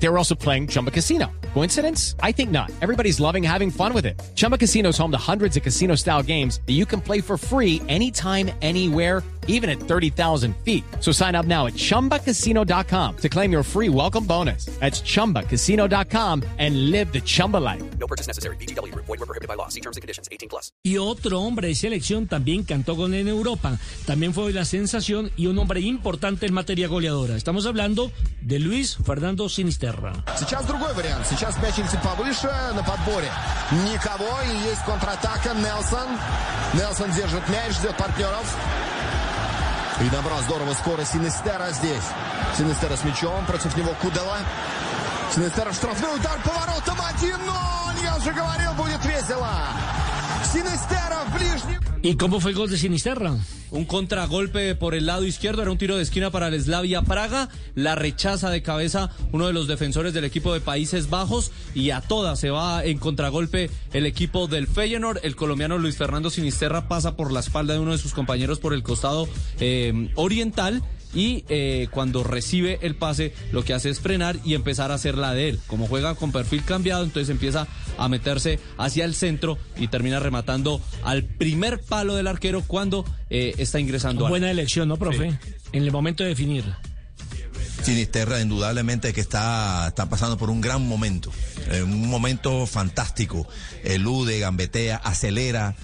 They were also playing Chumba Casino. Coincidence? I think not. Everybody's loving having fun with it. Chumba Casino is home to hundreds of casino style games that you can play for free anytime, anywhere, even at 30,000 feet. So sign up now at chumbacasino.com to claim your free welcome bonus. That's chumbacasino.com and live the Chumba life. No purchase necessary. BGW. Void were prohibited by law. See terms and conditions. 18 plus. Y otro hombre de selección también cantó con en Europa. También fue la sensación y un hombre importante en materia goleadora. Estamos hablando de Luis Fernando Sinisterra. Сейчас другой вариант. Сейчас мяч летит повыше на подборе. Никого. И есть контратака. Нелсон. Нелсон держит мяч, ждет партнеров. И набрал здорово скорость Синестера здесь. Синестера с мячом. Против него Кудела. Синестера в штрафной удар поворотом 1-0. Я уже говорил, будет весело. Синестера в ближнем. ¿Y cómo fue el gol de Sinisterra? Un contragolpe por el lado izquierdo, era un tiro de esquina para el Slavia Praga, la rechaza de cabeza uno de los defensores del equipo de Países Bajos y a toda se va en contragolpe el equipo del Feyenoord. El colombiano Luis Fernando Sinisterra pasa por la espalda de uno de sus compañeros por el costado eh, oriental y eh, cuando recibe el pase lo que hace es frenar y empezar a hacer la de él. Como juega con perfil cambiado, entonces empieza a meterse hacia el centro y termina rematando al primer palo del arquero cuando eh, está ingresando. al- Buena elección, ¿no, profe? En el momento de definir. Sinisterra indudablemente que está, está pasando por un gran momento, eh, un momento fantástico, elude, gambetea, acelera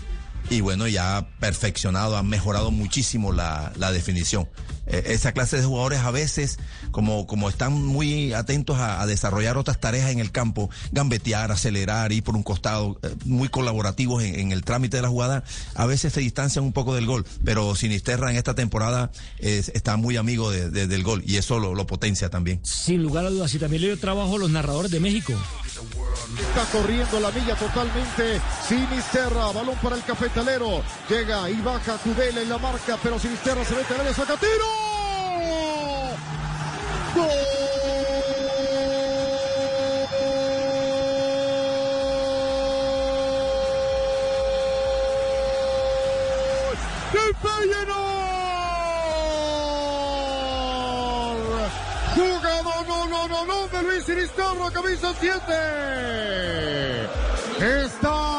y bueno, ya ha perfeccionado, ha mejorado muchísimo la, la definición. Eh, esa clase de jugadores a veces, como, como están muy atentos a, a desarrollar otras tareas en el campo, gambetear, acelerar, ir por un costado, eh, muy colaborativos en, en el trámite de la jugada, a veces se distancian un poco del gol, pero Sinisterra en esta temporada es- está muy amigo de- de- del gol y eso lo, lo potencia también. Sin lugar a dudas. Y también le dio trabajo a los narradores de México. Está corriendo la milla totalmente. Sinisterra, balón para el cafetalero. Llega y baja Cudela en la marca, pero Sinisterra se mete en el saca tiro. No, no, no, de Luis camisa 7. Está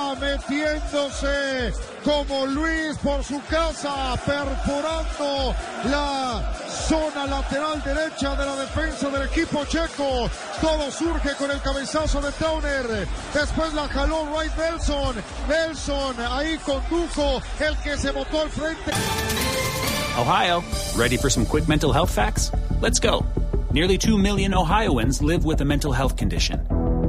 como Luis por su casa, perforando la zona lateral derecha de la defensa del equipo checo. Todo surge con el cabezazo de Towner. Después la jaló Wright Nelson. Nelson ahí condujo el que se botó al frente. Ohio, ready for some quick mental health facts? Let's go. Nearly 2 million Ohioans live with a mental health condition.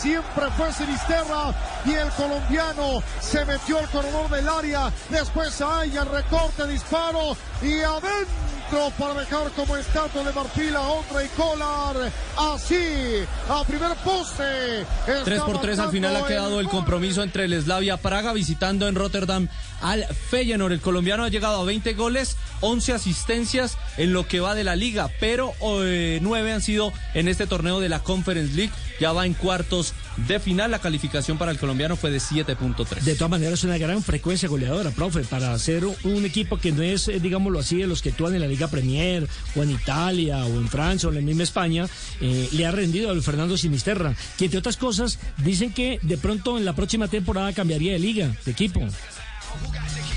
Siempre fue Sinisterra y el colombiano se metió al corredor del área. Después hay el recorte, disparo y adentro para dejar como estatua de marfil a Ondra y Collar. Así, a primer poste. 3 por 3 al final ha quedado el compromiso entre el Slavia Praga visitando en Rotterdam al Feyenoord. El colombiano ha llegado a 20 goles, 11 asistencias en lo que va de la liga, pero eh, 9 han sido en este torneo de la Conference League. Ya va en cuartos de final. La calificación para el colombiano fue de 7.3. De todas maneras, una gran frecuencia goleadora, profe, para ser un equipo que no es, eh, digámoslo así, de los que actúan en la Liga Premier, o en Italia, o en Francia, o en la misma España, eh, le ha rendido al Fernando Sinisterra, que entre otras cosas dicen que de pronto en la próxima temporada cambiaría de liga, de equipo.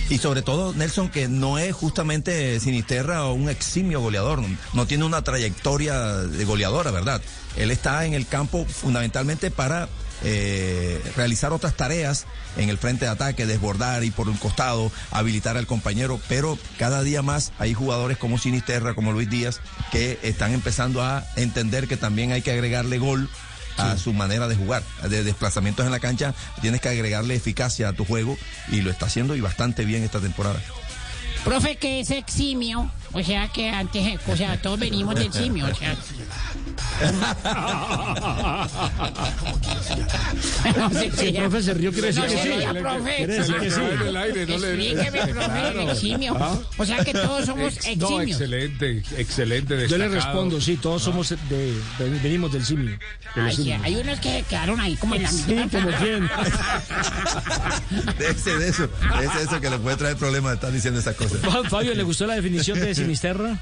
Y sobre todo, Nelson, que no es justamente Sinisterra o un eximio goleador, no, tiene una trayectoria de goleadora, ¿verdad? Él está en el campo fundamentalmente para eh, realizar otras tareas en el frente de ataque, desbordar y por un costado, habilitar al compañero, pero cada día más hay jugadores como Sinisterra, como Luis Díaz, que están empezando a entender que también hay que agregarle gol a su manera de jugar, de desplazamientos en la cancha, tienes que agregarle eficacia a tu juego y lo está haciendo y bastante bien esta temporada. Profe, que es eximio. O sea que antes, o sea, todos venimos del simio. O sea, Si el profe se rió, quiere decir que sí. Quiere decir que Explíqueme, profe, el eximio. O sea que todos somos Ex- no, eximios. excelente, excelente. Yo le destacado. respondo, sí, todos somos de, de- venimos del simio. de los Ay, sí, simios. hay unos que quedaron ahí como en la Sí, como quién. Déjese de eso, déjese de eso que le puede traer problemas de estar diciendo esas cosas. Fabio, ¿le gustó la definición de Sinisterra?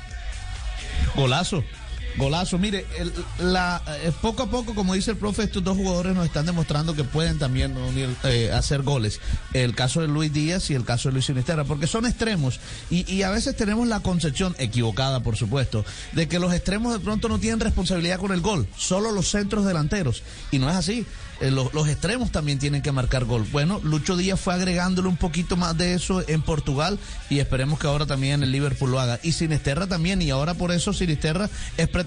Golazo. Golazo, mire, la, eh, poco a poco, como dice el profe, estos dos jugadores nos están demostrando que pueden también eh, hacer goles. El caso de Luis Díaz y el caso de Luis Sinisterra, porque son extremos y, a veces tenemos la concepción, equivocada por supuesto, de que los extremos de pronto no tienen responsabilidad con el gol, solo los centros delanteros. Y no es así. Eh, los, extremos también tienen que marcar gol. Bueno, Lucho Díaz fue agregándole un poquito más de eso en Portugal y esperemos que ahora también el Liverpool lo haga. Y Sinisterra también, y ahora por eso Sinisterra es pretendido